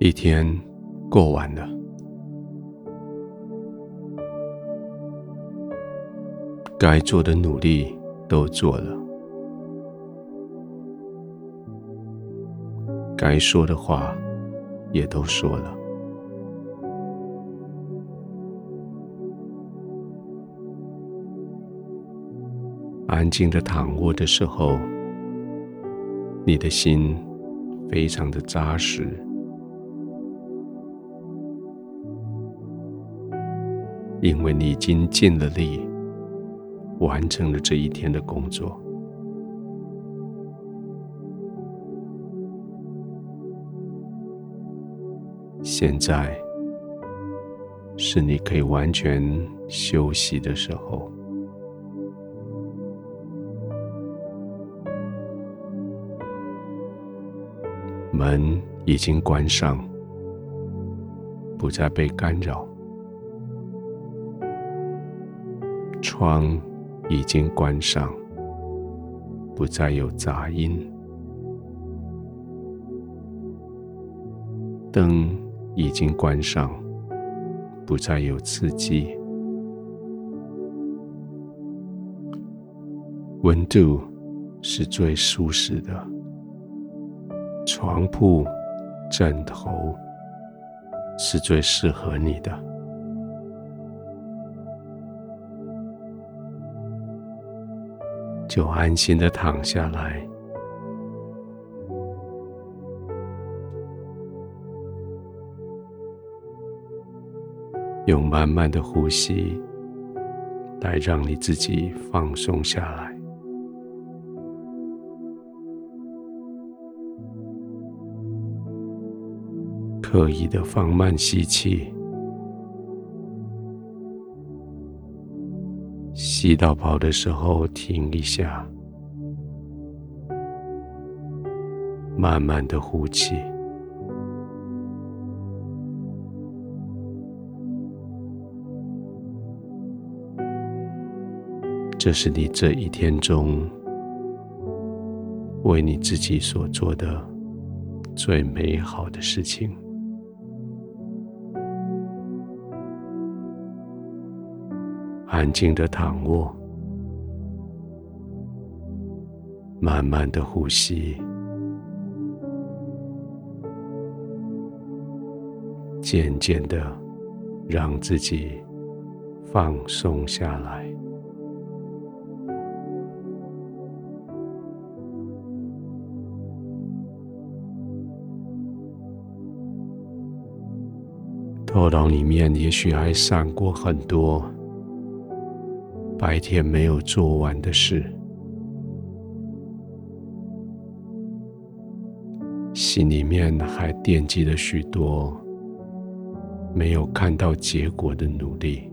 一天过完了，该做的努力都做了，该说的话也都说了。安静的躺卧的时候，你的心非常的扎实。因为你已经尽了力，完成了这一天的工作。现在是你可以完全休息的时候。门已经关上，不再被干扰。窗已经关上，不再有杂音；灯已经关上，不再有刺激；温度是最舒适的，床铺、枕头是最适合你的。就安心的躺下来，用慢慢的呼吸来让你自己放松下来。刻意的放慢吸气。吸到饱的时候，停一下，慢慢的呼气。这是你这一天中为你自己所做的最美好的事情。安静的躺卧，慢慢的呼吸，渐渐的让自己放松下来。头脑里面也许还闪过很多。白天没有做完的事，心里面还惦记了许多没有看到结果的努力。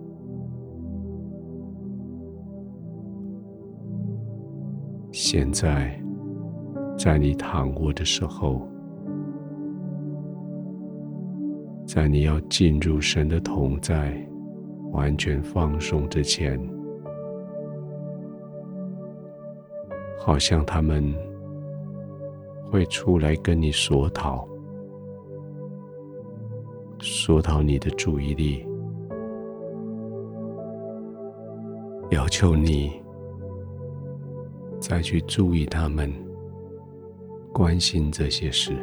现在，在你躺卧的时候，在你要进入神的同在、完全放松之前。好像他们会出来跟你索讨，索讨你的注意力，要求你再去注意他们，关心这些事，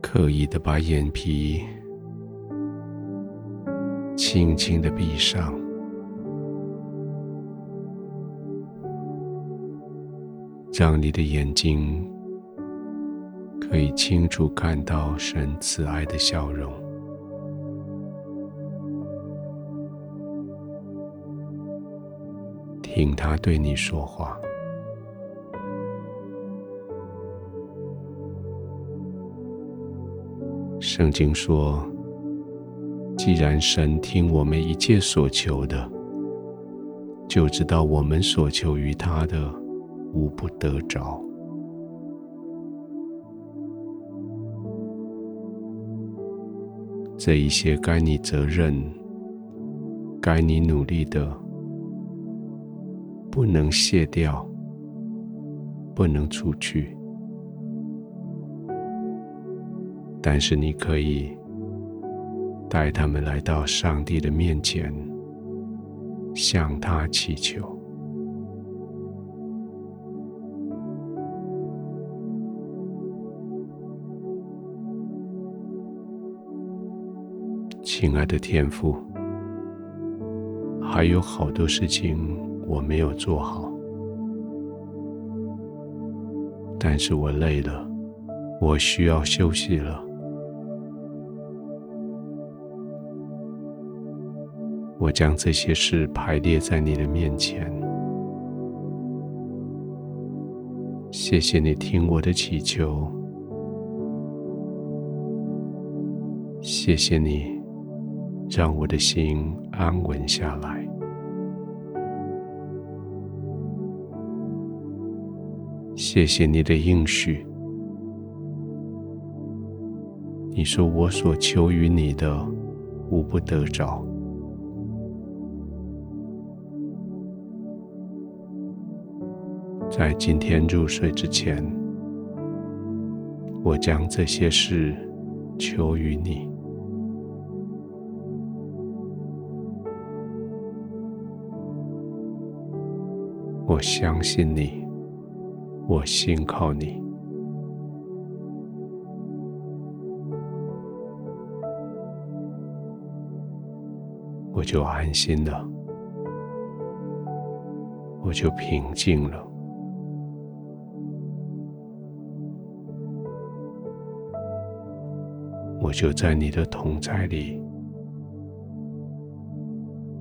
刻意的把眼皮。轻轻的闭上，让你的眼睛可以清楚看到神慈爱的笑容，听他对你说话。圣经说。既然神听我们一切所求的，就知道我们所求于他的，无不得着。这一些该你责任、该你努力的，不能卸掉，不能除去。但是你可以带他们来到上帝的面前，向他祈求。亲爱的天父，还有好多事情我没有做好，但是我累了，我需要休息了。我将这些事排列在你的面前，谢谢你听我的祈求，谢谢你让我的心安稳下来，谢谢你的应许，你说我所求于你的，无不得着。在今天入睡之前，我将这些事求于你。我相信你，我信靠你，我就安心了，我就平静了。就在你的同在里，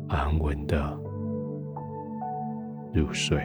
安稳的入睡。